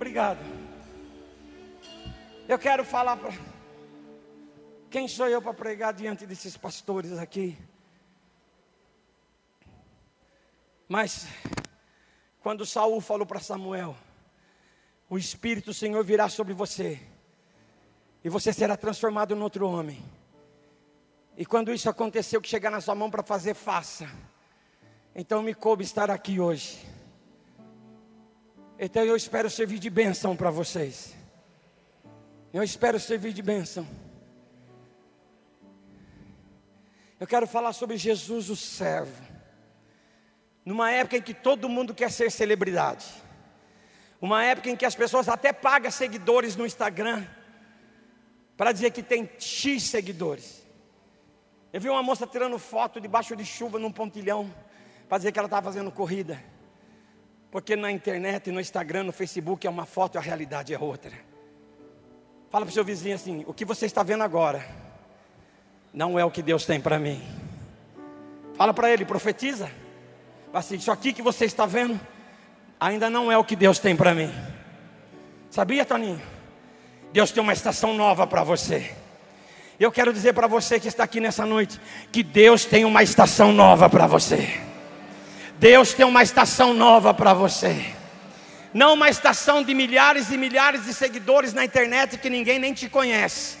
Obrigado. Eu quero falar para. Quem sou eu para pregar diante desses pastores aqui? Mas, quando Saul falou para Samuel, o Espírito do Senhor virá sobre você, e você será transformado em outro homem. E quando isso aconteceu, que chegar na sua mão para fazer, faça. Então me coube estar aqui hoje. Então eu espero servir de bênção para vocês. Eu espero servir de bênção. Eu quero falar sobre Jesus, o servo. Numa época em que todo mundo quer ser celebridade. Uma época em que as pessoas até pagam seguidores no Instagram para dizer que tem X seguidores. Eu vi uma moça tirando foto debaixo de chuva num pontilhão para dizer que ela estava fazendo corrida. Porque na internet, no Instagram, no Facebook é uma foto e a realidade é outra. Fala para o seu vizinho assim: o que você está vendo agora não é o que Deus tem para mim. Fala para ele, profetiza. Assim, isso aqui que você está vendo ainda não é o que Deus tem para mim. Sabia, Toninho? Deus tem uma estação nova para você. Eu quero dizer para você que está aqui nessa noite que Deus tem uma estação nova para você. Deus tem uma estação nova para você. Não uma estação de milhares e milhares de seguidores na internet que ninguém nem te conhece.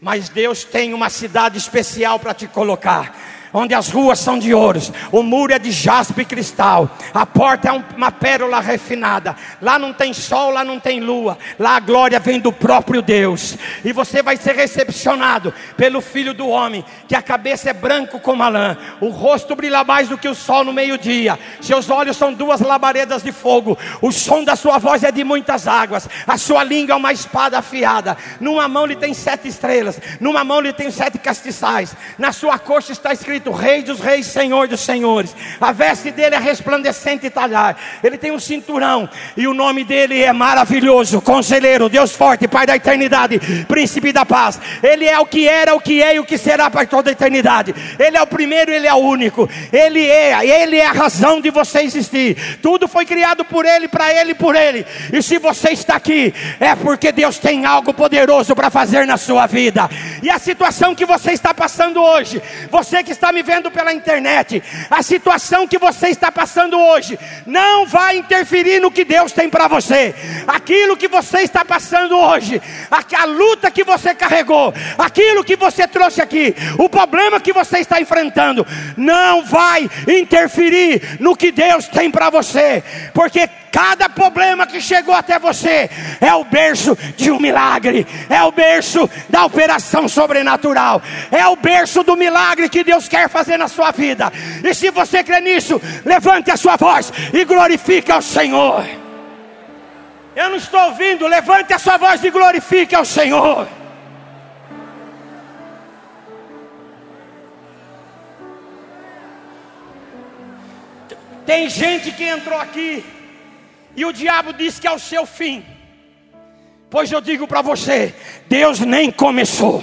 Mas Deus tem uma cidade especial para te colocar onde as ruas são de ouros, o muro é de jaspe e cristal, a porta é uma pérola refinada. Lá não tem sol, lá não tem lua, lá a glória vem do próprio Deus, e você vai ser recepcionado pelo Filho do Homem, que a cabeça é branco como a lã, o rosto brilha mais do que o sol no meio-dia, seus olhos são duas labaredas de fogo, o som da sua voz é de muitas águas, a sua língua é uma espada afiada, numa mão lhe tem sete estrelas, numa mão lhe tem sete castiçais, na sua coxa está escrito escrito Rei dos Reis, Senhor dos Senhores. A veste dele é resplandecente e talhar. Ele tem um cinturão e o nome dele é maravilhoso, Conselheiro, Deus forte, Pai da eternidade, Príncipe da paz. Ele é o que era, o que é e o que será para toda a eternidade. Ele é o primeiro, ele é o único. Ele é, ele é a razão de você existir. Tudo foi criado por ele, para ele e por ele. E se você está aqui, é porque Deus tem algo poderoso para fazer na sua vida. E a situação que você está passando hoje, você que está me vendo pela internet, a situação que você está passando hoje não vai interferir no que Deus tem para você. Aquilo que você está passando hoje, a, a luta que você carregou, aquilo que você trouxe aqui, o problema que você está enfrentando, não vai interferir no que Deus tem para você, porque Cada problema que chegou até você é o berço de um milagre, é o berço da operação sobrenatural, é o berço do milagre que Deus quer fazer na sua vida. E se você crê nisso, levante a sua voz e glorifique ao Senhor. Eu não estou ouvindo, levante a sua voz e glorifique ao Senhor. Tem gente que entrou aqui e o diabo diz que é o seu fim. Pois eu digo para você: Deus nem começou.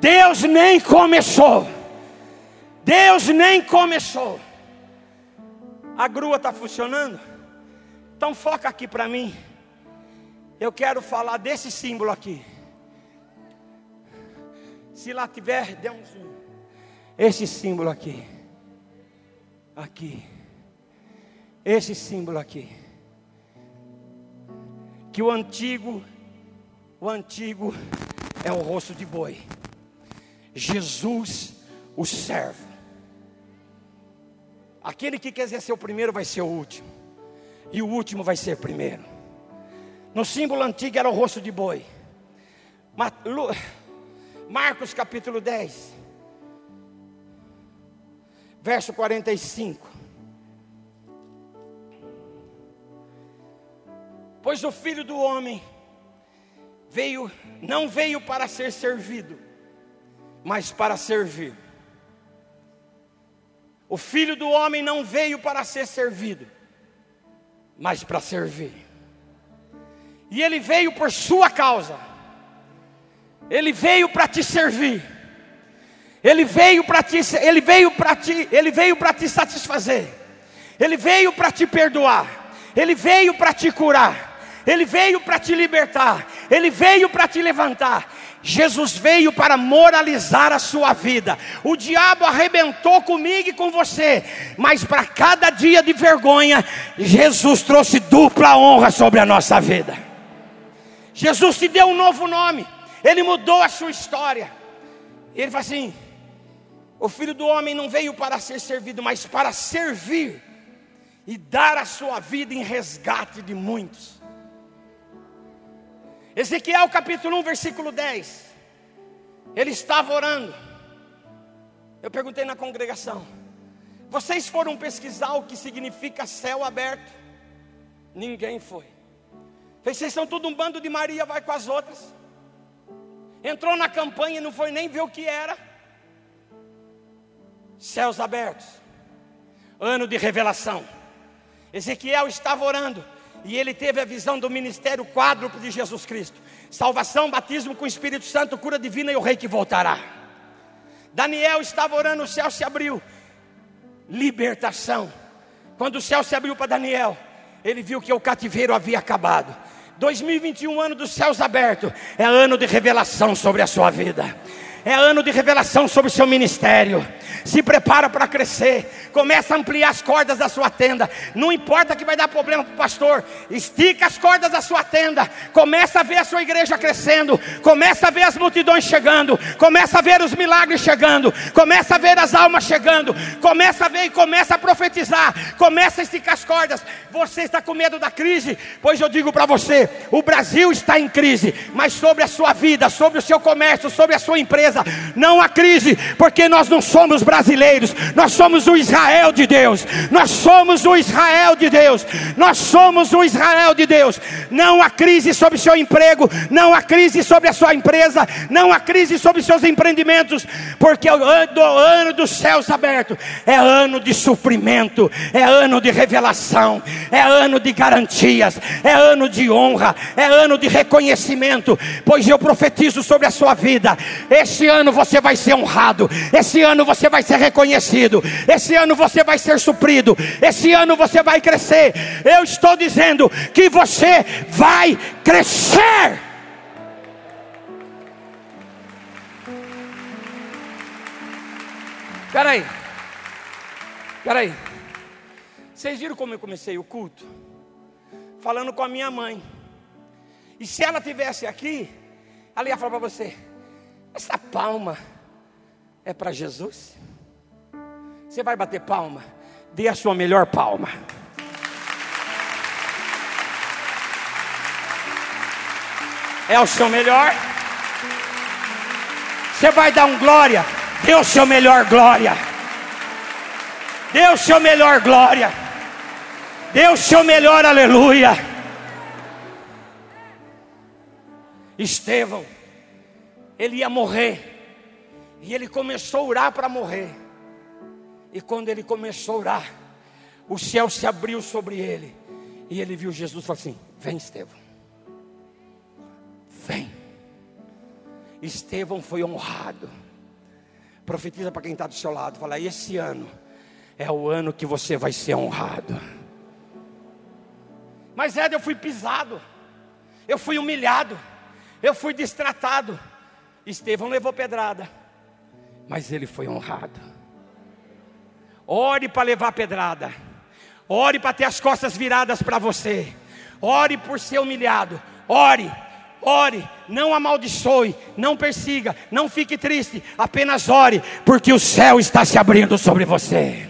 Deus nem começou. Deus nem começou. A grua está funcionando? Então foca aqui para mim. Eu quero falar desse símbolo aqui. Se lá tiver, dê um zoom. Esse símbolo aqui. Aqui esse símbolo aqui. Que o antigo, o antigo é o rosto de boi. Jesus, o servo. Aquele que quiser ser o primeiro vai ser o último. E o último vai ser primeiro. No símbolo antigo era o rosto de boi. Marcos capítulo 10, verso 45. Pois o filho do homem veio, não veio para ser servido, mas para servir. O filho do homem não veio para ser servido, mas para servir. E ele veio por sua causa. Ele veio para te servir. Ele veio para te, ele veio para te, ele veio para te satisfazer. Ele veio para te perdoar. Ele veio para te curar. Ele veio para te libertar, Ele veio para te levantar. Jesus veio para moralizar a sua vida. O diabo arrebentou comigo e com você, mas para cada dia de vergonha, Jesus trouxe dupla honra sobre a nossa vida. Jesus te deu um novo nome, Ele mudou a sua história. Ele fala assim: o filho do homem não veio para ser servido, mas para servir e dar a sua vida em resgate de muitos. Ezequiel capítulo 1, versículo 10. Ele estava orando. Eu perguntei na congregação: Vocês foram pesquisar o que significa céu aberto? Ninguém foi. Vocês são tudo um bando de Maria, vai com as outras. Entrou na campanha e não foi nem ver o que era. Céus abertos. Ano de revelação. Ezequiel estava orando e ele teve a visão do ministério quádruplo de Jesus Cristo: salvação, batismo com o Espírito Santo, cura divina e o rei que voltará. Daniel estava orando, o céu se abriu, libertação. Quando o céu se abriu para Daniel, ele viu que o cativeiro havia acabado. 2021, ano dos céus abertos, é ano de revelação sobre a sua vida é ano de revelação sobre o seu ministério. Se prepara para crescer, começa a ampliar as cordas da sua tenda. Não importa que vai dar problema para o pastor, estica as cordas da sua tenda. Começa a ver a sua igreja crescendo, começa a ver as multidões chegando, começa a ver os milagres chegando, começa a ver as almas chegando, começa a ver e começa a profetizar, começa a esticar as cordas. Você está com medo da crise? Pois eu digo para você: o Brasil está em crise, mas sobre a sua vida, sobre o seu comércio, sobre a sua empresa não há crise, porque nós não somos brasileiros, nós somos o Israel de Deus, nós somos o Israel de Deus, nós somos o Israel de Deus. Não há crise sobre seu emprego, não há crise sobre a sua empresa, não há crise sobre seus empreendimentos, porque o ano, o ano dos céus abertos é ano de suprimento, é ano de revelação, é ano de garantias, é ano de honra, é ano de reconhecimento, pois eu profetizo sobre a sua vida. Este ano você vai ser honrado, esse ano você vai ser reconhecido, esse ano você vai ser suprido, esse ano você vai crescer. Eu estou dizendo que você vai crescer. Espera aí, espera aí. Vocês viram como eu comecei o culto? Falando com a minha mãe. E se ela tivesse aqui, ela ia falar para você: essa palma é para Jesus? Você vai bater palma? Dê a sua melhor palma. É o seu melhor? Você vai dar um glória? Dê o seu melhor glória. Dê o seu melhor glória. Dê o seu melhor aleluia. Estevão ele ia morrer. E ele começou a orar para morrer. E quando ele começou a orar, o céu se abriu sobre ele. E ele viu Jesus e falou assim: Vem, Estevão. Vem. Estevão foi honrado. Profetiza para quem está do seu lado. Fala: Esse ano é o ano que você vai ser honrado. Mas Ed, eu fui pisado. Eu fui humilhado. Eu fui destratado. Estevão levou pedrada, mas ele foi honrado. Ore para levar pedrada, ore para ter as costas viradas para você, ore por ser humilhado, ore, ore, não amaldiçoe, não persiga, não fique triste, apenas ore, porque o céu está se abrindo sobre você.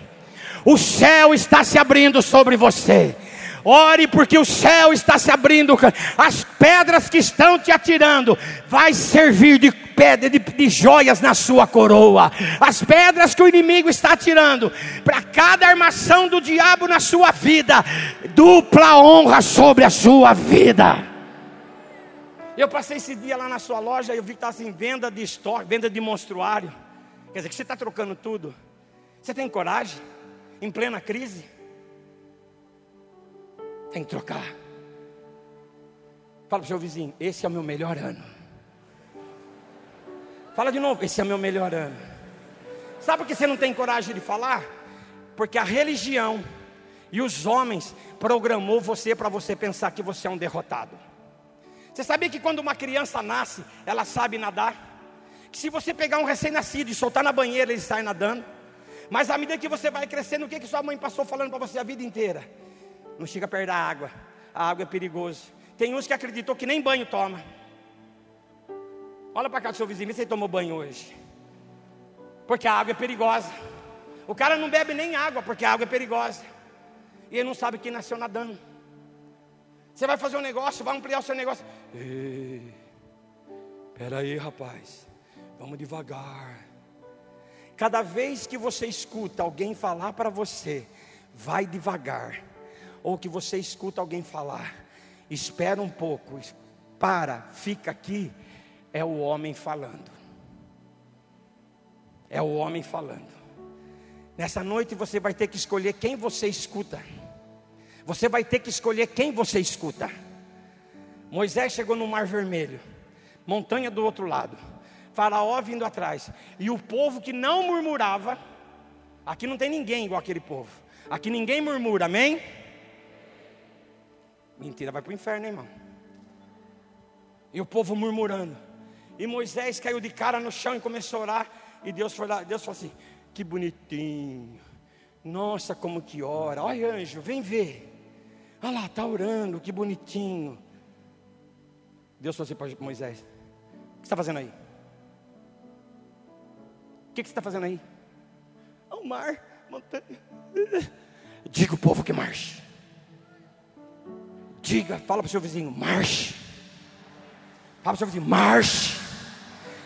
O céu está se abrindo sobre você. Ore porque o céu está se abrindo, as pedras que estão te atirando vai servir de pedra de, de joias na sua coroa. As pedras que o inimigo está atirando para cada armação do diabo na sua vida, dupla honra sobre a sua vida. Eu passei esse dia lá na sua loja e eu vi que estava assim, venda de estoque, venda de monstruário. Quer dizer que você está trocando tudo. Você tem coragem? Em plena crise? Tem que trocar. Fala para o seu vizinho: esse é o meu melhor ano. Fala de novo: esse é meu melhor ano. Sabe por que você não tem coragem de falar? Porque a religião E os homens programou você para você pensar que você é um derrotado. Você sabia que quando uma criança nasce, ela sabe nadar? Que se você pegar um recém-nascido e soltar na banheira, ele sai nadando. Mas à medida que você vai crescendo, o que, que sua mãe passou falando para você a vida inteira? Não chega perto da água. A água é perigoso. Tem uns que acreditou que nem banho toma. Olha para cá do seu vizinho, vê se ele tomou banho hoje. Porque a água é perigosa. O cara não bebe nem água porque a água é perigosa. E ele não sabe que nasceu nadando. Você vai fazer um negócio, vai ampliar o seu negócio. Ei, peraí, rapaz. Vamos devagar. Cada vez que você escuta alguém falar para você, vai devagar. Ou que você escuta alguém falar, espera um pouco, para, fica aqui. É o homem falando. É o homem falando. Nessa noite você vai ter que escolher quem você escuta. Você vai ter que escolher quem você escuta. Moisés chegou no Mar Vermelho, montanha do outro lado, Faraó vindo atrás, e o povo que não murmurava, aqui não tem ninguém igual aquele povo, aqui ninguém murmura, amém? Mentira, vai para o inferno, hein, irmão. E o povo murmurando, e Moisés caiu de cara no chão e começou a orar, e Deus foi lá, Deus falou assim: que bonitinho. Nossa, como que ora. Olha, anjo, vem ver. Olha lá, está orando, que bonitinho. Deus falou assim para Moisés: O que está fazendo aí? O que, você está fazendo aí? Ao mar, montanha. Diga o povo que marche. Diga, fala para o seu vizinho: marche. Fala para o seu vizinho: marche.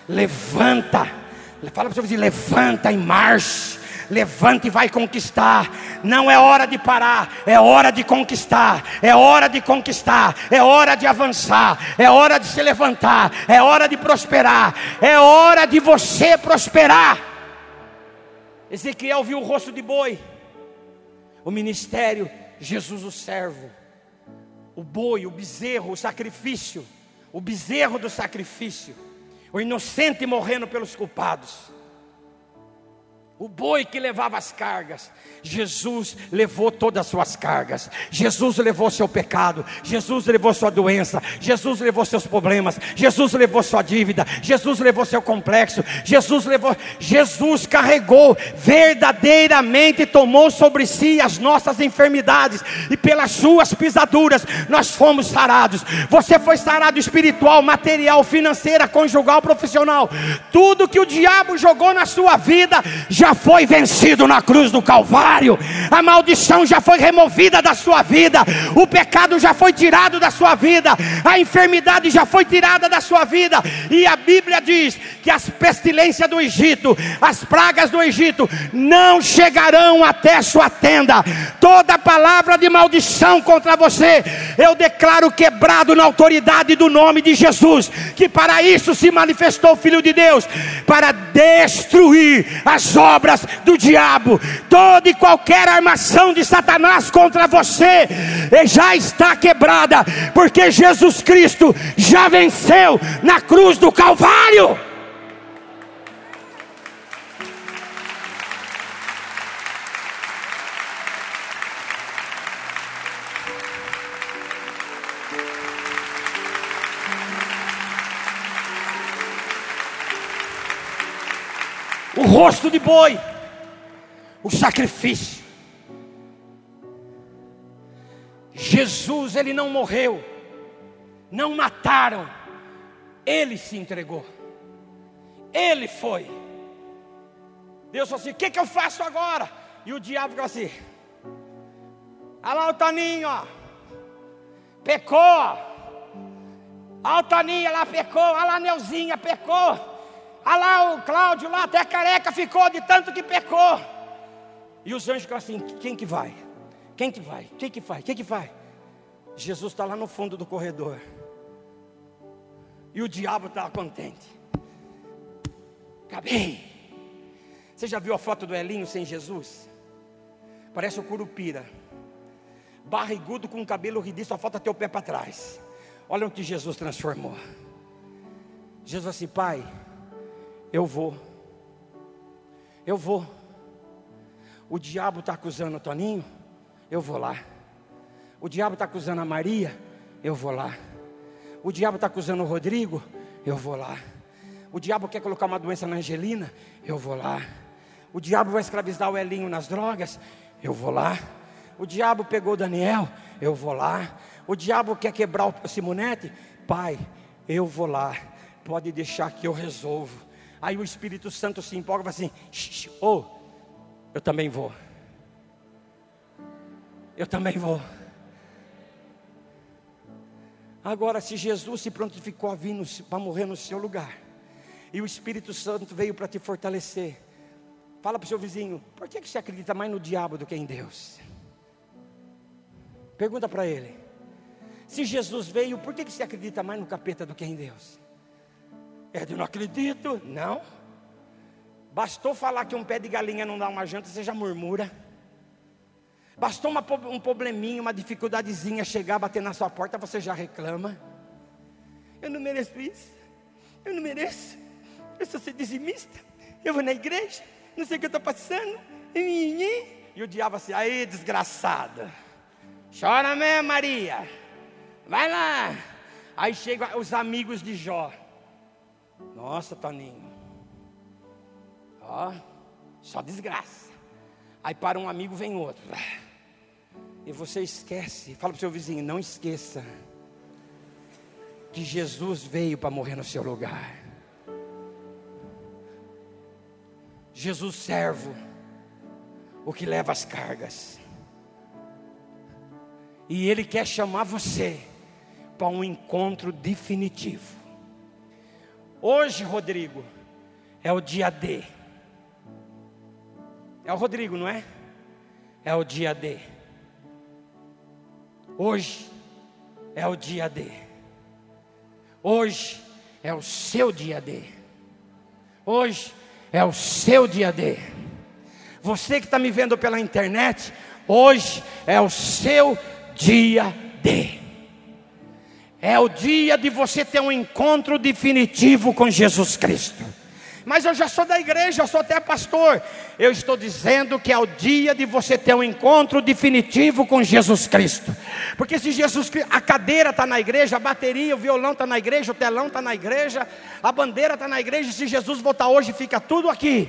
Levanta Fala para o seu levanta e marche. Levanta e vai conquistar. Não é hora de parar, é hora de conquistar. É hora de conquistar, é hora de avançar, é hora de se levantar, é hora de prosperar, é hora de você prosperar. Ezequiel viu o rosto de boi, o ministério, Jesus o servo, o boi, o bezerro, o sacrifício, o bezerro do sacrifício o inocente morrendo pelos culpados o boi que levava as cargas. Jesus levou todas as suas cargas. Jesus levou seu pecado. Jesus levou sua doença. Jesus levou seus problemas. Jesus levou sua dívida. Jesus levou seu complexo. Jesus levou. Jesus carregou verdadeiramente tomou sobre si as nossas enfermidades e pelas suas pisaduras nós fomos sarados. Você foi sarado espiritual, material, financeira, conjugal, profissional. Tudo que o diabo jogou na sua vida já foi vencido na cruz do Calvário, a maldição já foi removida da sua vida, o pecado já foi tirado da sua vida, a enfermidade já foi tirada da sua vida, e a Bíblia diz que as pestilências do Egito, as pragas do Egito, não chegarão até sua tenda, toda palavra de maldição contra você, eu declaro quebrado na autoridade do nome de Jesus, que para isso se manifestou o Filho de Deus, para destruir as obras obras do diabo, toda e qualquer armação de Satanás contra você já está quebrada, porque Jesus Cristo já venceu na cruz do Calvário. Rosto de boi, o sacrifício. Jesus, ele não morreu, não mataram, ele se entregou, ele foi. Deus falou assim: o que, que eu faço agora? E o diabo ficou assim: olha lá o Toninho, ó, pecou, olha o Toninho lá pecou, olha lá a Neuzinha pecou. Ah lá, o Cláudio lá até careca ficou de tanto que pecou. E os anjos assim: quem que vai? Quem que vai? Quem que vai? Quem que vai? Jesus está lá no fundo do corredor. E o diabo está contente. Acabei. Você já viu a foto do Elinho sem Jesus? Parece o Curupira. Barrigudo com cabelo ridículo, só falta ter o pé para trás. Olha o que Jesus transformou. Jesus assim, pai, eu vou. Eu vou. O diabo está acusando o Toninho. eu vou lá. O diabo está acusando a Maria, eu vou lá. O diabo está acusando o Rodrigo, eu vou lá. O diabo quer colocar uma doença na Angelina, eu vou lá. O diabo vai escravizar o Elinho nas drogas, eu vou lá. O diabo pegou o Daniel, eu vou lá. O diabo quer quebrar o Simonete, pai, eu vou lá. Pode deixar que eu resolvo. Aí o Espírito Santo se empolga e fala assim: oh, eu também vou. Eu também vou. Agora, se Jesus se prontificou a vir para morrer no seu lugar, e o Espírito Santo veio para te fortalecer, fala para o seu vizinho: por que você acredita mais no diabo do que em Deus? Pergunta para ele: se Jesus veio, por que você acredita mais no capeta do que em Deus? É de não acredito, não. Bastou falar que um pé de galinha não dá uma janta, você já murmura. Bastou uma, um probleminha, uma dificuldadezinha chegar, bater na sua porta, você já reclama. Eu não mereço isso. Eu não mereço. Eu sou ser dizimista. Eu vou na igreja. Não sei o que eu estou passando. E o diabo assim, aí desgraçada. Chora mesmo, Maria. Vai lá. Aí chegam os amigos de Jó. Nossa, Toninho. Ó, só desgraça. Aí para um amigo vem outro. E você esquece. Fala para o seu vizinho: não esqueça que Jesus veio para morrer no seu lugar. Jesus servo, o que leva as cargas. E Ele quer chamar você para um encontro definitivo. Hoje, Rodrigo, é o dia D. É o Rodrigo, não é? É o dia D. Hoje é o dia D. Hoje é o seu dia D. Hoje é o seu dia D. Você que está me vendo pela internet, hoje é o seu dia D. É o dia de você ter um encontro definitivo com Jesus Cristo mas eu já sou da igreja, eu sou até pastor. Eu estou dizendo que é o dia de você ter um encontro definitivo com Jesus Cristo. Porque se Jesus a cadeira está na igreja, a bateria, o violão está na igreja, o telão está na igreja, a bandeira está na igreja, se Jesus voltar hoje, fica tudo aqui.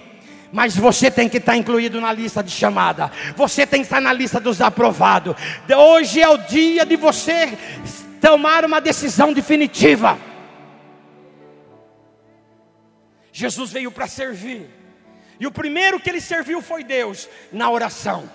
Mas você tem que estar incluído na lista de chamada. Você tem que estar na lista dos aprovados. Hoje é o dia de você tomar uma decisão definitiva. Jesus veio para servir. E o primeiro que ele serviu foi Deus na oração.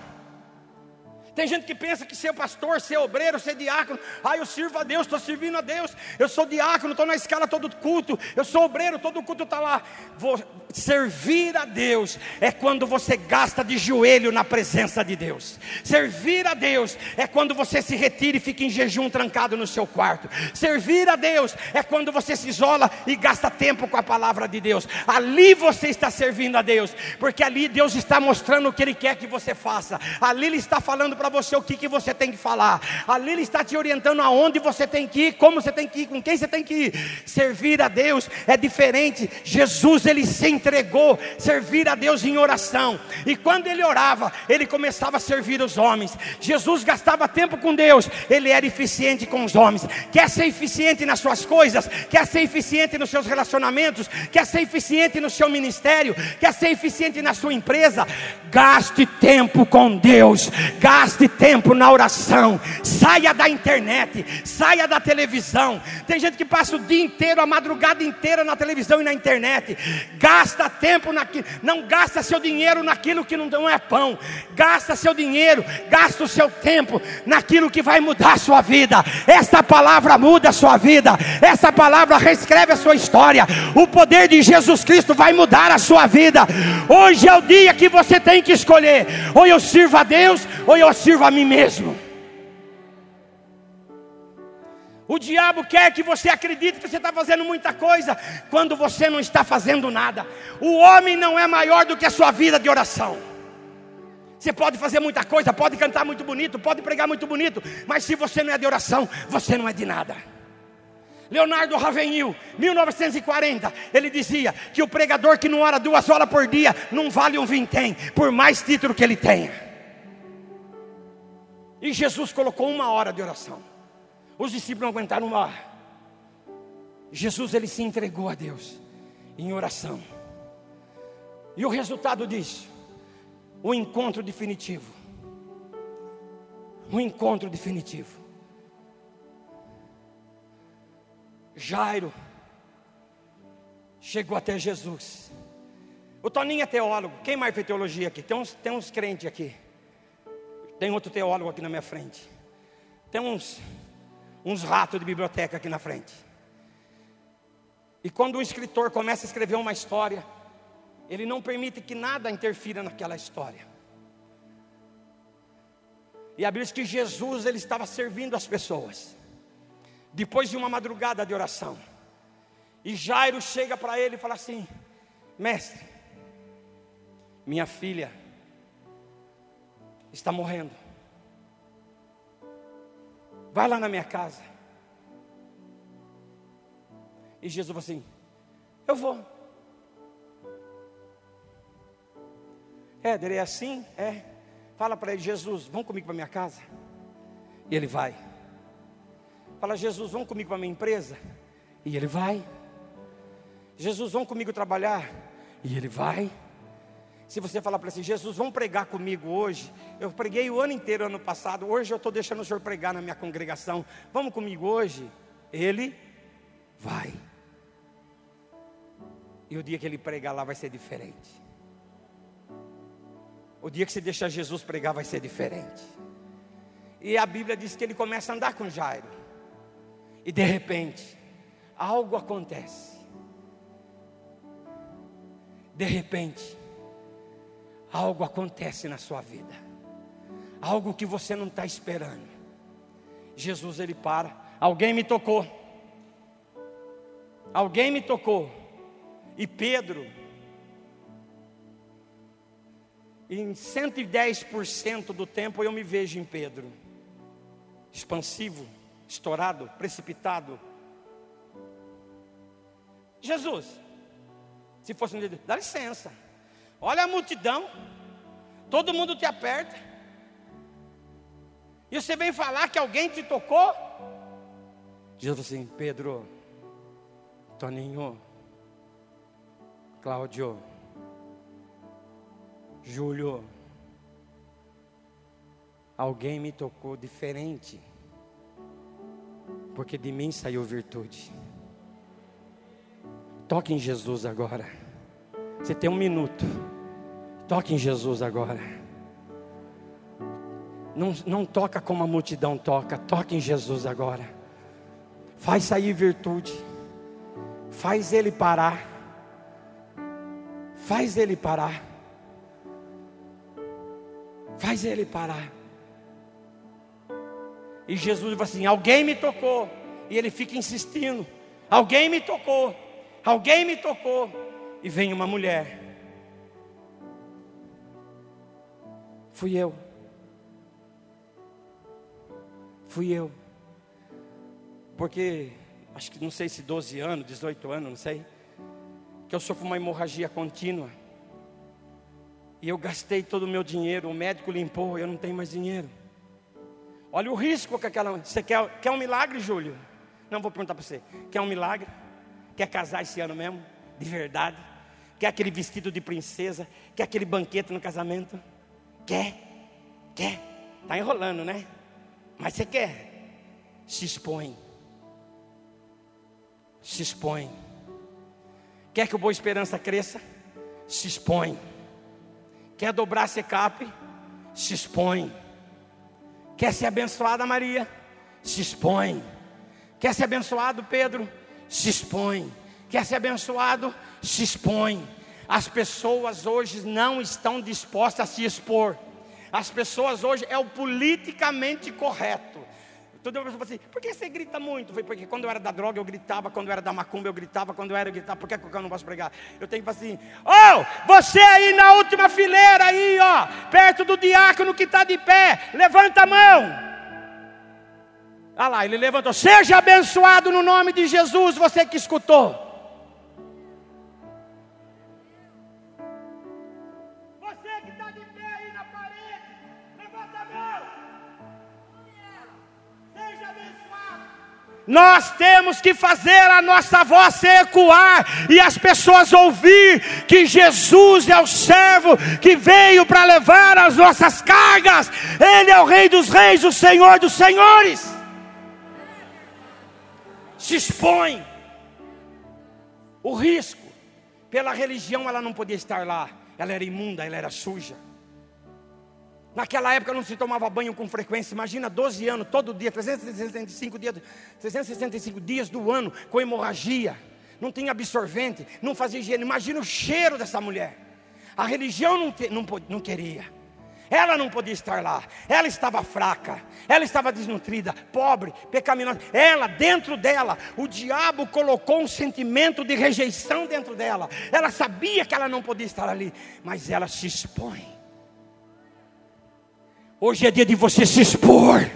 Tem gente que pensa que ser pastor, ser obreiro, ser diácono, ah, eu sirvo a Deus, estou servindo a Deus, eu sou diácono, estou na escala todo culto, eu sou obreiro, todo culto está lá. Vou servir a Deus é quando você gasta de joelho na presença de Deus. Servir a Deus é quando você se retira e fica em jejum trancado no seu quarto. Servir a Deus é quando você se isola e gasta tempo com a palavra de Deus. Ali você está servindo a Deus, porque ali Deus está mostrando o que Ele quer que você faça. Ali Ele está falando para você o que, que você tem que falar. Ali Ele está te orientando aonde você tem que ir, como você tem que ir, com quem você tem que ir. Servir a Deus é diferente. Jesus ele se entregou, servir a Deus em oração. E quando ele orava, ele começava a servir os homens. Jesus gastava tempo com Deus, ele era eficiente com os homens. Quer ser eficiente nas suas coisas, quer ser eficiente nos seus relacionamentos, quer ser eficiente no seu ministério, quer ser eficiente na sua empresa, gaste tempo com Deus, gaste gaste tempo na oração, saia da internet, saia da televisão. Tem gente que passa o dia inteiro, a madrugada inteira na televisão e na internet. Gasta tempo naquilo, não gasta seu dinheiro naquilo que não é pão. Gasta seu dinheiro, gasta o seu tempo naquilo que vai mudar a sua vida. Essa palavra muda a sua vida. Essa palavra reescreve a sua história. O poder de Jesus Cristo vai mudar a sua vida. Hoje é o dia que você tem que escolher: ou eu sirvo a Deus, ou eu sirvo a mim mesmo. O diabo quer que você acredite que você está fazendo muita coisa, quando você não está fazendo nada. O homem não é maior do que a sua vida de oração. Você pode fazer muita coisa, pode cantar muito bonito, pode pregar muito bonito, mas se você não é de oração, você não é de nada. Leonardo Ravenil, 1940, ele dizia que o pregador que não ora duas horas por dia não vale um vintém, por mais título que ele tenha. E Jesus colocou uma hora de oração. Os discípulos não aguentaram uma hora. Jesus ele se entregou a Deus em oração. E o resultado disso, o encontro definitivo. O encontro definitivo. Jairo chegou até Jesus. O Toninho é teólogo. Quem mais fez teologia aqui? Tem uns, tem uns crentes aqui. Tem outro teólogo aqui na minha frente. Tem uns, uns ratos de biblioteca aqui na frente. E quando um escritor começa a escrever uma história, ele não permite que nada interfira naquela história. E a Bíblia diz que Jesus ele estava servindo as pessoas. Depois de uma madrugada de oração. E Jairo chega para ele e fala assim: Mestre, minha filha está morrendo. Vai lá na minha casa. E Jesus falou assim: Eu vou. Éder, é assim? É. Fala para ele, Jesus, vão comigo para minha casa. E ele vai. Fala, Jesus, vão comigo para minha empresa. E ele vai. Jesus, vão comigo trabalhar. E ele vai. Se você falar para ele assim, Jesus, vamos pregar comigo hoje. Eu preguei o ano inteiro, ano passado. Hoje eu estou deixando o senhor pregar na minha congregação. Vamos comigo hoje. Ele vai. E o dia que ele pregar lá vai ser diferente. O dia que você deixa Jesus pregar vai ser diferente. E a Bíblia diz que ele começa a andar com Jairo. E de repente, algo acontece. De repente, algo acontece na sua vida. Algo que você não está esperando. Jesus ele para. Alguém me tocou. Alguém me tocou. E Pedro, em 110% do tempo eu me vejo em Pedro. Expansivo, estourado, precipitado. Jesus, se fosse um dia, dá licença. Olha a multidão, todo mundo te aperta. E você vem falar que alguém te tocou? Jesus assim, Pedro, Toninho, Cláudio, Júlio, alguém me tocou diferente, porque de mim saiu virtude. Toque em Jesus agora. Você tem um minuto. Toque em Jesus agora. Não, não toca como a multidão toca. Toque em Jesus agora. Faz sair virtude. Faz ele parar. Faz ele parar. Faz ele parar. E Jesus fala assim: Alguém me tocou. E ele fica insistindo: Alguém me tocou. Alguém me tocou. E vem uma mulher. Fui eu. Fui eu. Porque, acho que não sei se 12 anos, 18 anos, não sei. Que eu sofro uma hemorragia contínua. E eu gastei todo o meu dinheiro, o médico limpou, eu não tenho mais dinheiro. Olha o risco que aquela. Você quer, quer um milagre, Júlio? Não vou perguntar para você. Quer um milagre? Quer casar esse ano mesmo? De verdade? Quer aquele vestido de princesa? Quer aquele banquete no casamento? Quer? Quer? Está enrolando, né? Mas você quer? Se expõe. Se expõe. Quer que o Boa Esperança cresça? Se expõe. Quer dobrar a secap? Se expõe. Quer ser abençoada Maria? Se expõe. Quer ser abençoado Pedro? Se expõe. Quer ser abençoado? Se expõe. As pessoas hoje não estão dispostas a se expor. As pessoas hoje é o politicamente correto. Toda pessoa fala assim, por que você grita muito? Falei, porque quando eu era da droga eu gritava, quando eu era da macumba eu gritava, quando eu era eu gritava, por que eu não posso pregar? Eu tenho que falar assim, oh, você aí na última fileira aí, ó, perto do diácono que está de pé, levanta a mão. Ah lá, ele levantou, seja abençoado no nome de Jesus, você que escutou. Nós temos que fazer a nossa voz ecoar e as pessoas ouvir que Jesus é o servo que veio para levar as nossas cargas. Ele é o Rei dos Reis, o Senhor dos Senhores. Se expõe o risco pela religião, ela não podia estar lá. Ela era imunda, ela era suja. Naquela época não se tomava banho com frequência. Imagina 12 anos, todo dia, 365 dias, 365 dias do ano com hemorragia. Não tinha absorvente, não fazia higiene. Imagina o cheiro dessa mulher. A religião não, te, não, não queria. Ela não podia estar lá. Ela estava fraca. Ela estava desnutrida, pobre, pecaminosa. Ela, dentro dela, o diabo colocou um sentimento de rejeição dentro dela. Ela sabia que ela não podia estar ali, mas ela se expõe. Hoje é dia de você se expor.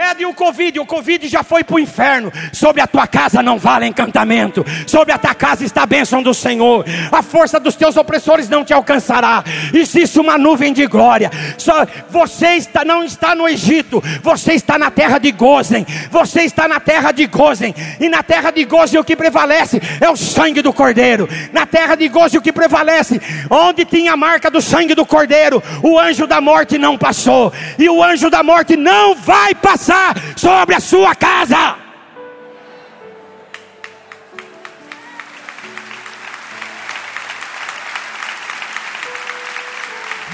É de o Covid, o Covid já foi para o inferno. Sobre a tua casa não vale encantamento. Sobre a tua casa está a bênção do Senhor. A força dos teus opressores não te alcançará. Existe uma nuvem de glória. Só você está, não está no Egito, você está na terra de Gozen. Você está na terra de Gozen. E na terra de Gozen o que prevalece é o sangue do Cordeiro. Na terra de Gozen o que prevalece, onde tinha a marca do sangue do Cordeiro, o anjo da morte não passou. E o anjo da morte não vai passar passar sobre a sua casa.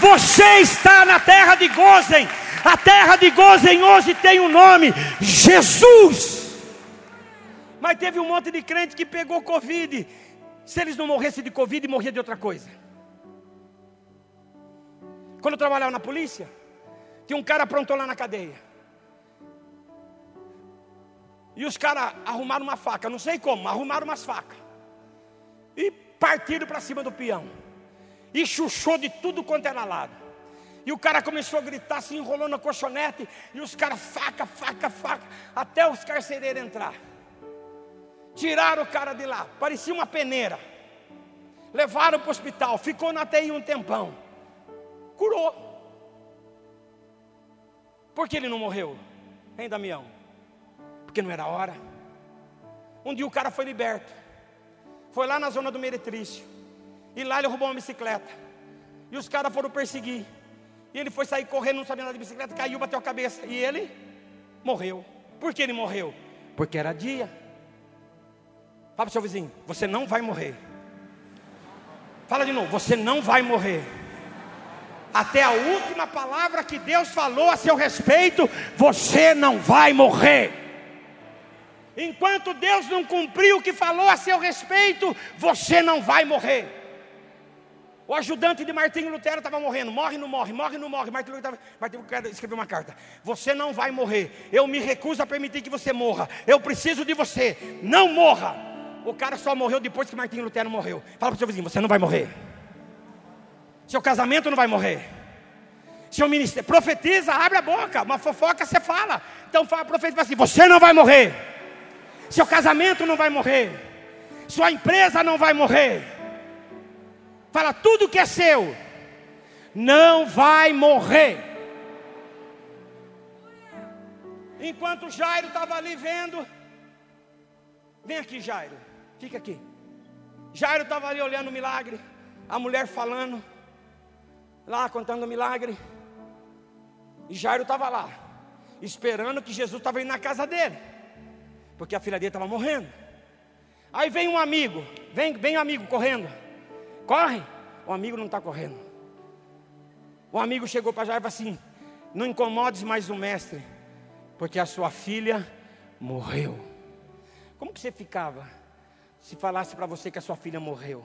Você está na terra de Gozen. A terra de Gozen hoje tem o um nome Jesus. Mas teve um monte de crente que pegou Covid. Se eles não morressem de Covid, morria de outra coisa. Quando eu trabalhava na polícia, tinha um cara pronto lá na cadeia. E os caras arrumaram uma faca, não sei como, arrumaram umas facas. E partiram para cima do peão. E chuchou de tudo quanto era lado. E o cara começou a gritar, se enrolou na colchonete. E os caras, faca, faca, faca. Até os carcereiros entrar. Tiraram o cara de lá, parecia uma peneira. Levaram para o hospital, ficou na TI um tempão. Curou. Por que ele não morreu? Hein, Damião? Porque não era hora. Um dia o cara foi liberto, foi lá na zona do Meretrício, e lá ele roubou uma bicicleta, e os caras foram perseguir, e ele foi sair correndo, não sabia nada de bicicleta, caiu, bateu a cabeça, e ele morreu. Por que ele morreu? Porque era dia. Fala para o seu vizinho: você não vai morrer. Fala de novo: você não vai morrer. Até a última palavra que Deus falou a seu respeito, você não vai morrer. Enquanto Deus não cumpriu o que falou a seu respeito, você não vai morrer. O ajudante de Martinho Lutero estava morrendo, morre, não morre, morre, não morre. Martinho Lutero, Martinho Lutero escreveu uma carta: Você não vai morrer. Eu me recuso a permitir que você morra. Eu preciso de você. Não morra. O cara só morreu depois que Martinho Lutero morreu. Fala para o seu vizinho: Você não vai morrer. Seu casamento não vai morrer. Seu ministério, profetiza, abre a boca. Uma fofoca você fala. Então fala, profetiza assim: Você não vai morrer. Seu casamento não vai morrer. Sua empresa não vai morrer. Fala tudo que é seu. Não vai morrer. Enquanto Jairo estava ali vendo. Vem aqui, Jairo. Fica aqui. Jairo estava ali olhando o milagre. A mulher falando. Lá contando o milagre. E Jairo estava lá. Esperando que Jesus estava indo na casa dele porque a filha dele estava morrendo. Aí vem um amigo, vem, vem um amigo correndo, corre, o amigo não está correndo. O amigo chegou para Jairo e falou assim: Não incomodes mais o mestre, porque a sua filha morreu. Como que você ficava se falasse para você que a sua filha morreu?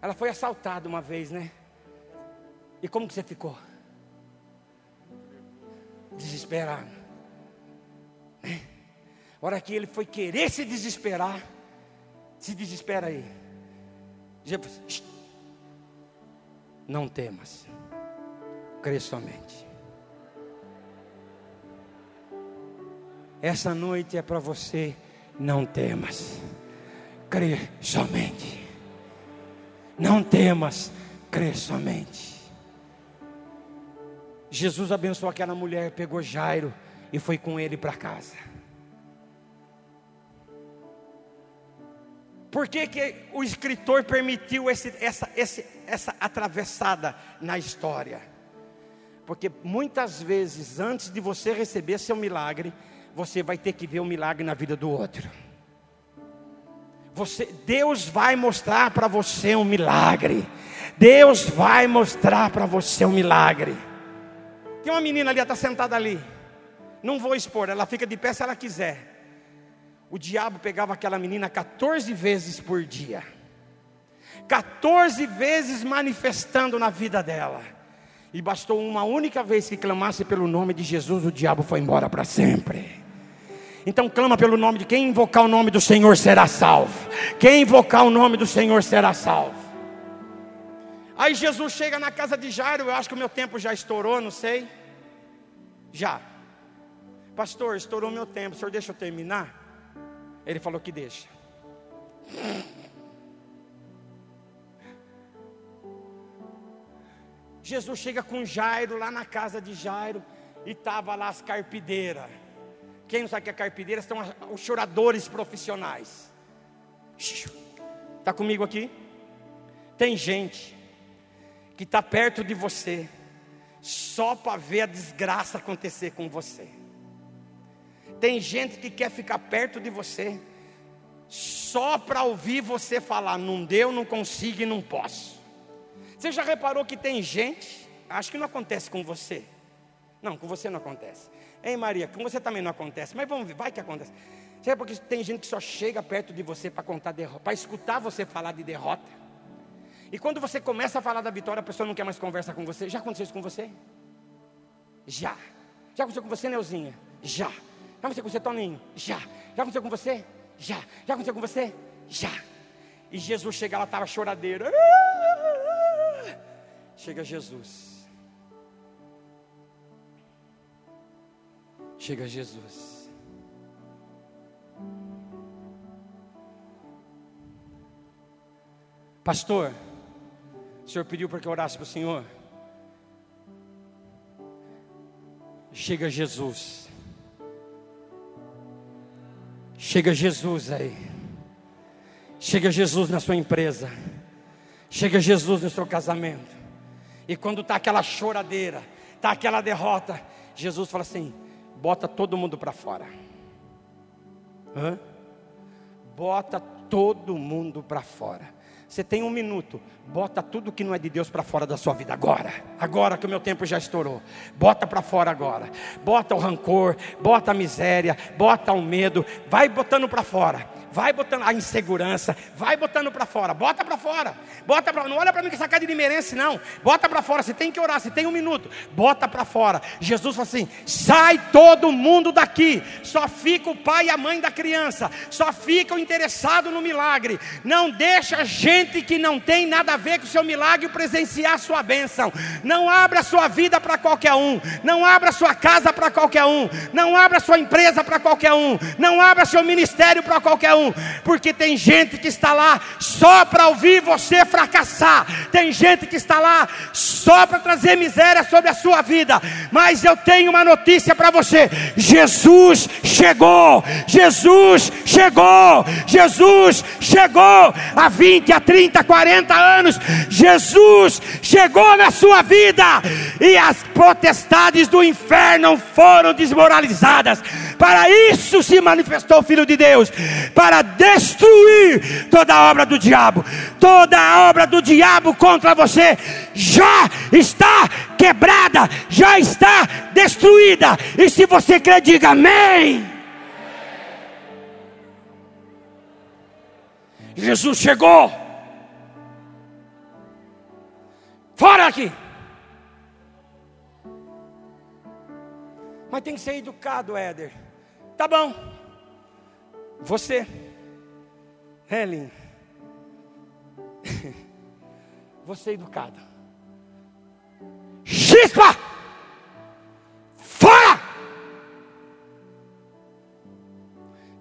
Ela foi assaltada uma vez, né? E como que você ficou? Desesperado. Né? A hora que ele foi querer se desesperar, se desespera aí. Jesus, não temas, crê somente. Essa noite é para você, não temas, crê somente. Não temas, crê somente. Jesus abençoou aquela mulher, pegou Jairo e foi com ele para casa. Por que, que o escritor permitiu esse, essa, esse, essa atravessada na história? Porque muitas vezes, antes de você receber seu milagre, você vai ter que ver o milagre na vida do outro. Você, Deus vai mostrar para você um milagre. Deus vai mostrar para você um milagre. Tem uma menina ali, ela está sentada ali. Não vou expor, ela fica de pé se ela quiser. O diabo pegava aquela menina 14 vezes por dia. 14 vezes manifestando na vida dela. E bastou uma única vez que clamasse pelo nome de Jesus, o diabo foi embora para sempre. Então clama pelo nome de quem invocar o nome do Senhor será salvo. Quem invocar o nome do Senhor será salvo. Aí Jesus chega na casa de Jairo, eu acho que o meu tempo já estourou, não sei. Já. Pastor, estourou meu tempo, o senhor deixa eu terminar? Ele falou que deixa. Jesus chega com Jairo lá na casa de Jairo e estava lá as carpideiras. Quem não sabe que é carpideira são os choradores profissionais. Está comigo aqui? Tem gente que está perto de você só para ver a desgraça acontecer com você. Tem gente que quer ficar perto de você só para ouvir você falar: não deu, não consigo e não posso. Você já reparou que tem gente, acho que não acontece com você. Não, com você não acontece. Ei Maria, com você também não acontece, mas vamos ver, vai que acontece. Sabe porque tem gente que só chega perto de você para contar derrota, para escutar você falar de derrota. E quando você começa a falar da vitória, a pessoa não quer mais conversar com você. Já aconteceu isso com você? Já. Já aconteceu com você, Neuzinha? Já. Já aconteceu com você, Toninho? Já. Já aconteceu com você? Já. Já aconteceu com você? Já. E Jesus chega, ela estava choradeira. Chega Jesus. Chega Jesus. Pastor, o senhor pediu para que eu orasse para o senhor? Chega Jesus. Chega Jesus aí. Chega Jesus na sua empresa. Chega Jesus no seu casamento. E quando está aquela choradeira, está aquela derrota, Jesus fala assim: bota todo mundo para fora. Hã? Bota todo mundo para fora. Você tem um minuto. Bota tudo que não é de Deus para fora da sua vida agora. Agora que o meu tempo já estourou. Bota para fora agora. Bota o rancor, bota a miséria, bota o medo. Vai botando para fora vai botando a insegurança, vai botando para fora, bota para fora, bota para, não olha para mim que essa cara de merece não, bota para fora, você tem que orar, você tem um minuto, bota para fora. Jesus falou assim: sai todo mundo daqui, só fica o pai e a mãe da criança, só fica o interessado no milagre, não deixa gente que não tem nada a ver com o seu milagre presenciar a sua bênção, não abra a sua vida para qualquer um, não abra a sua casa para qualquer um, não abra a sua empresa para qualquer um, não abra seu ministério para qualquer um porque tem gente que está lá só para ouvir você fracassar, tem gente que está lá só para trazer miséria sobre a sua vida. Mas eu tenho uma notícia para você: Jesus chegou, Jesus chegou, Jesus chegou há 20, a 30, 40 anos. Jesus chegou na sua vida e as potestades do inferno foram desmoralizadas. Para isso se manifestou o Filho de Deus, para destruir toda a obra do diabo. Toda a obra do diabo contra você já está quebrada, já está destruída. E se você crê, diga amém. Jesus chegou. Fora aqui. Mas tem que ser educado, Éder. Tá bom. Você, Helen, você é educado. Chispa! Fora!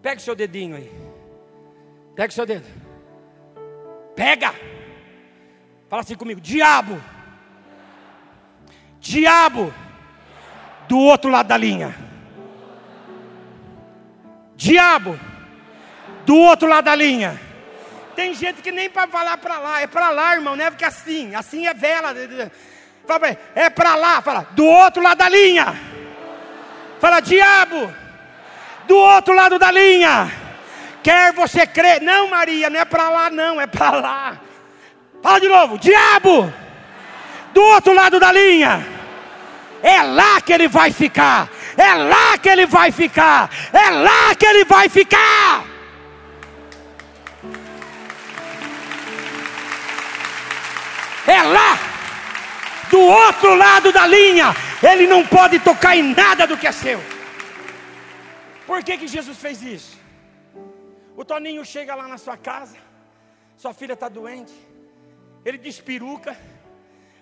Pega o seu dedinho aí. Pega o seu dedo. Pega! Fala assim comigo: Diabo! Diabo! do outro lado da linha. Diabo, do outro lado da linha. Tem gente que nem para falar para lá, é para lá, irmão, não é porque assim, assim é vela. É para lá, fala, do outro lado da linha. Fala, diabo, do outro lado da linha. Quer você crer? Não, Maria, não é para lá, não, é para lá. Fala de novo, diabo, do outro lado da linha. É lá que ele vai ficar. É lá que ele vai ficar. É lá que ele vai ficar. É lá, do outro lado da linha. Ele não pode tocar em nada do que é seu. Por que, que Jesus fez isso? O Toninho chega lá na sua casa, sua filha está doente, ele despiruca,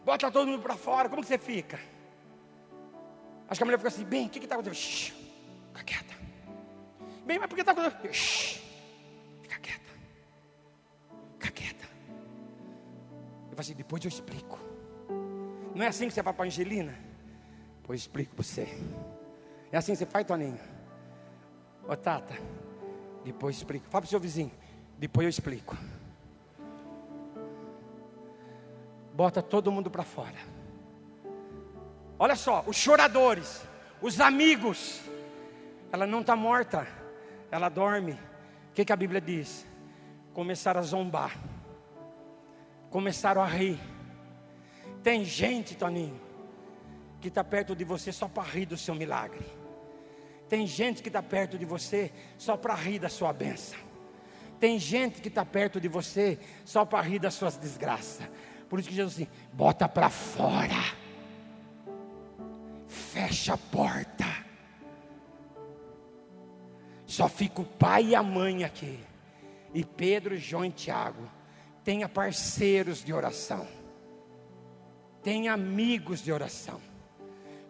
bota todo mundo para fora, como que você fica? Acho que a mulher fica assim, bem, o que está acontecendo? Shhh, fica quieta. Bem, mas por que está acontecendo? Shhh, fica quieta. Fica quieta. Eu falo assim, depois eu explico. Não é assim que você vai para a Angelina? Pois explico para você. É assim que você faz, Toninho? Ô Tata, depois eu explico. Fala para o seu vizinho, depois eu explico. Bota todo mundo para fora. Olha só, os choradores, os amigos. Ela não está morta, ela dorme. O que, que a Bíblia diz? Começaram a zombar, começaram a rir. Tem gente, Toninho, que está perto de você só para rir do seu milagre. Tem gente que está perto de você só para rir da sua bênção. Tem gente que está perto de você só para rir das suas desgraças. Por isso que Jesus diz: bota para fora fecha a porta. Só fica o pai e a mãe aqui. E Pedro, João e Tiago. Tenha parceiros de oração. Tenha amigos de oração.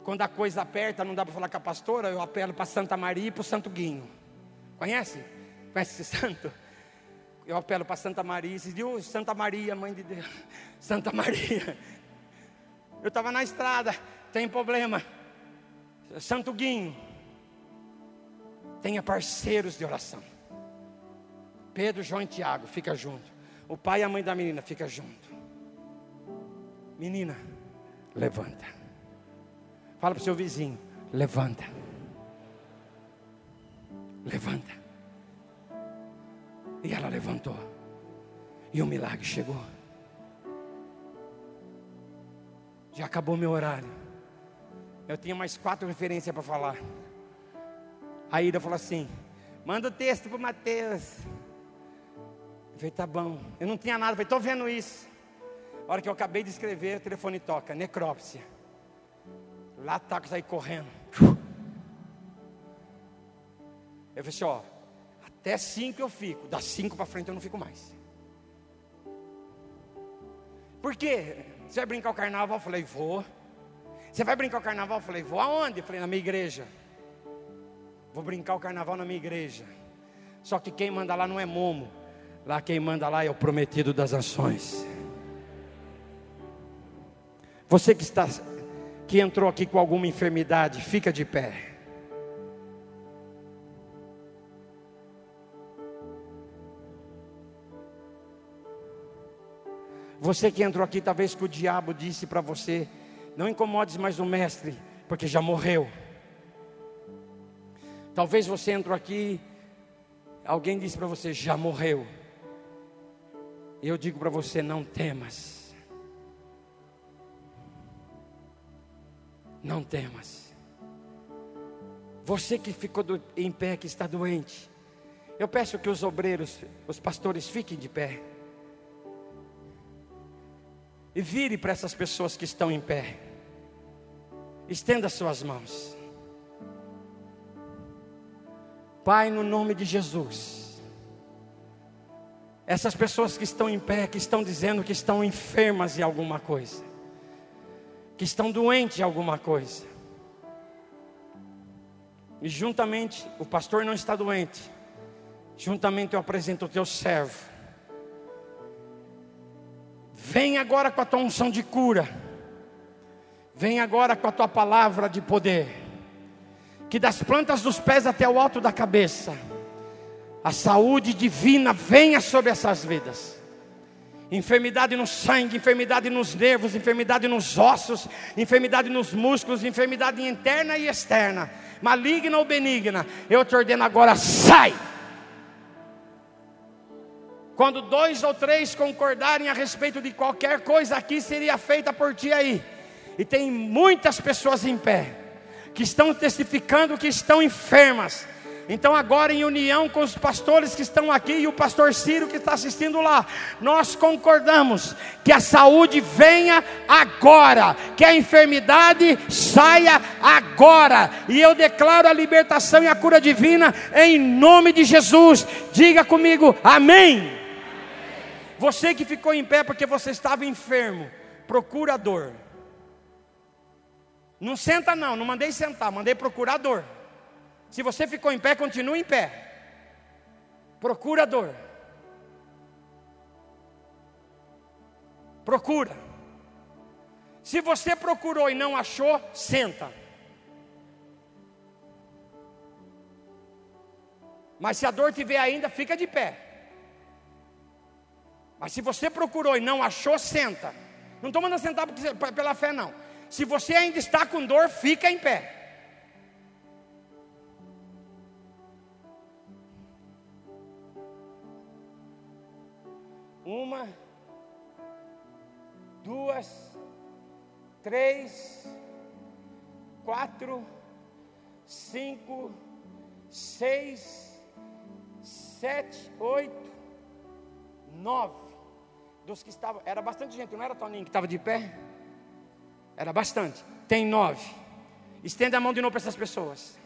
Quando a coisa aperta, não dá para falar com a pastora, eu apelo para Santa Maria e para o Santo Guinho. Conhece? Conhece esse santo? Eu apelo para Santa Maria e diz, Santa Maria, mãe de Deus. Santa Maria. Eu estava na estrada, tem problema. Santo Guinho, tenha parceiros de oração. Pedro, João e Tiago, fica junto. O pai e a mãe da menina fica junto. Menina, levanta. Fala para o seu vizinho, levanta. Levanta. E ela levantou. E o milagre chegou. Já acabou meu horário. Eu tinha mais quatro referências para falar. A Ida falou assim: manda o texto para Mateus. Eu falei, tá bom. Eu não tinha nada, eu falei, estou vendo isso. A hora que eu acabei de escrever, o telefone toca, necrópsia. Lá tá que sair correndo. Eu falei assim, ó, até cinco eu fico, das cinco para frente eu não fico mais. Por quê? Você vai brincar o carnaval? Eu falei, vou. Você vai brincar o carnaval? Eu falei, vou aonde? Eu falei, na minha igreja. Vou brincar o carnaval na minha igreja. Só que quem manda lá não é Momo. Lá quem manda lá é o prometido das nações. Você que está que entrou aqui com alguma enfermidade, fica de pé. Você que entrou aqui, talvez que o diabo disse para você não incomodes mais o mestre, porque já morreu. Talvez você entrou aqui, alguém disse para você, já morreu. Eu digo para você, não temas. Não temas. Você que ficou do, em pé, que está doente. Eu peço que os obreiros, os pastores fiquem de pé. E vire para essas pessoas que estão em pé. Estenda suas mãos. Pai, no nome de Jesus. Essas pessoas que estão em pé, que estão dizendo que estão enfermas de alguma coisa, que estão doentes de alguma coisa. E juntamente, o pastor não está doente. Juntamente eu apresento o teu servo. Vem agora com a tua unção de cura. Vem agora com a tua palavra de poder. que das plantas dos pés até o alto da cabeça, a saúde divina venha sobre essas vidas. Enfermidade no sangue, enfermidade nos nervos, enfermidade nos ossos, enfermidade nos músculos, enfermidade interna e externa, maligna ou benigna, eu te ordeno agora, sai! Quando dois ou três concordarem a respeito de qualquer coisa aqui, seria feita por ti aí. E tem muitas pessoas em pé que estão testificando que estão enfermas. Então, agora, em união com os pastores que estão aqui e o pastor Ciro que está assistindo lá, nós concordamos que a saúde venha agora, que a enfermidade saia agora, e eu declaro a libertação e a cura divina em nome de Jesus. Diga comigo, amém. Você que ficou em pé porque você estava enfermo, procurador. Não senta não, não mandei sentar, mandei procurador. Se você ficou em pé, continue em pé. Procurador. Procura. Se você procurou e não achou, senta. Mas se a dor tiver ainda, fica de pé. Mas se você procurou e não achou, senta. Não estou mandando sentar pela fé, não. Se você ainda está com dor, fica em pé. Uma, duas, três, quatro, cinco, seis, sete, oito, nove dos que estavam, era bastante gente, não era Toninho que estava de pé? Era bastante. Tem nove. Estenda a mão de novo para essas pessoas.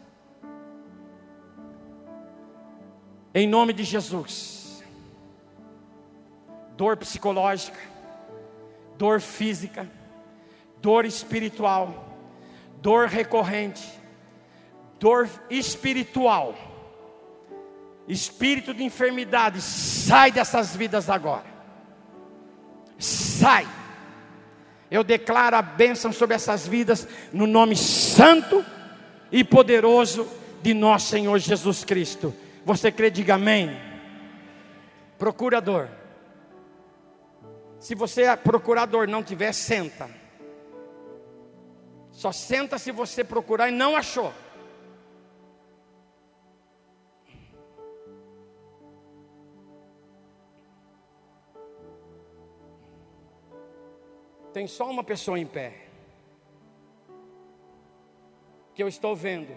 Em nome de Jesus. Dor psicológica, dor física, dor espiritual, dor recorrente, dor espiritual, espírito de enfermidade, sai dessas vidas agora sai. Eu declaro a bênção sobre essas vidas, no nome santo e poderoso de nosso Senhor Jesus Cristo. Você crê, diga amém. Procurador. Se você é procurador não tiver, senta. Só senta se você procurar e não achou. Tem só uma pessoa em pé. Que eu estou vendo.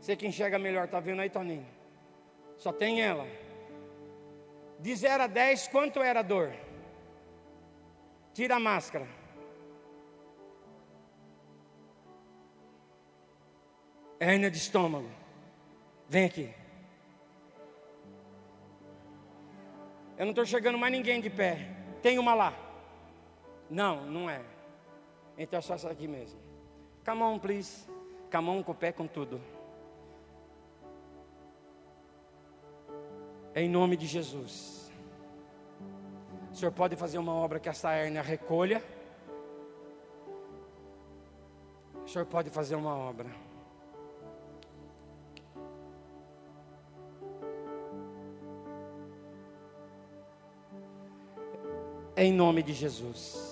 Você que enxerga melhor, está vendo aí, Toninho? Só tem ela. De 0 a 10, quanto era a dor? Tira a máscara. Hérnia de estômago. Vem aqui. Eu não estou chegando mais ninguém de pé. Tem uma lá. Não, não é. Então é só essa aqui mesmo. Come on, please. Come on com o pé com tudo. Em nome de Jesus. O Senhor pode fazer uma obra que essa hérnia recolha. O Senhor pode fazer uma obra. Em nome de Jesus.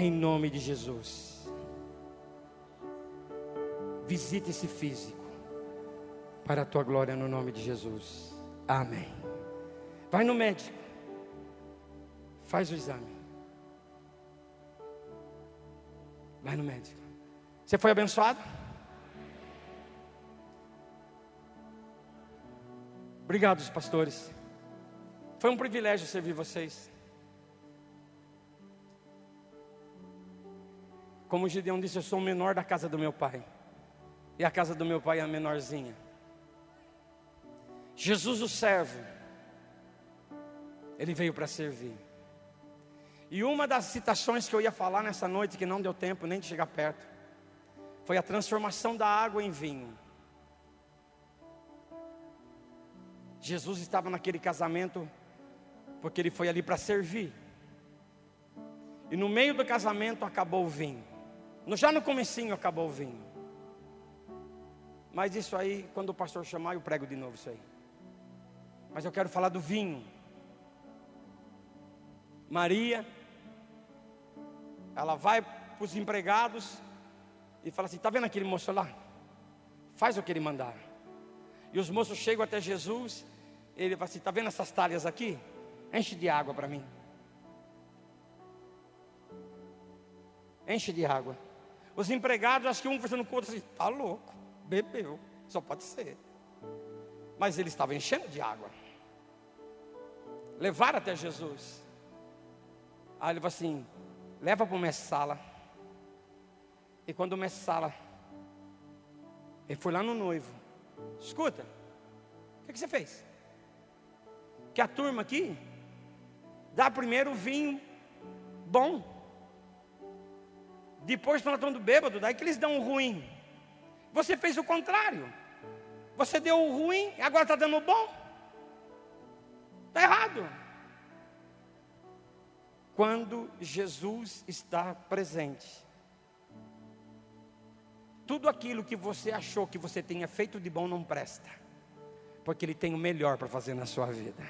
Em nome de Jesus. Visite esse físico. Para a tua glória no nome de Jesus. Amém. Vai no médico. Faz o exame. Vai no médico. Você foi abençoado? Obrigado, pastores. Foi um privilégio servir vocês. Como Gideão disse, eu sou o menor da casa do meu pai. E a casa do meu pai é a menorzinha. Jesus, o servo, ele veio para servir. E uma das citações que eu ia falar nessa noite, que não deu tempo nem de chegar perto, foi a transformação da água em vinho. Jesus estava naquele casamento porque ele foi ali para servir. E no meio do casamento acabou o vinho. Já no comecinho acabou o vinho. Mas isso aí, quando o pastor chamar, eu prego de novo isso aí. Mas eu quero falar do vinho. Maria, ela vai para os empregados e fala assim: está vendo aquele moço lá? Faz o que ele mandar. E os moços chegam até Jesus, ele fala assim: está vendo essas talhas aqui? Enche de água para mim. Enche de água. Os empregados, acho que um fazendo com o outro assim: está louco, bebeu, só pode ser. Mas ele estava enchendo de água. Levaram até Jesus. Aí ele falou assim: leva para o mestre sala. E quando o mestre sala, ele foi lá no noivo. Escuta, o que, que você fez? Que a turma aqui dá primeiro o vinho bom. Depois estão tomando bêbado, daí que eles dão o ruim. Você fez o contrário. Você deu o ruim, agora está dando o bom. Está errado. Quando Jesus está presente, tudo aquilo que você achou que você tenha feito de bom não presta, porque Ele tem o melhor para fazer na sua vida.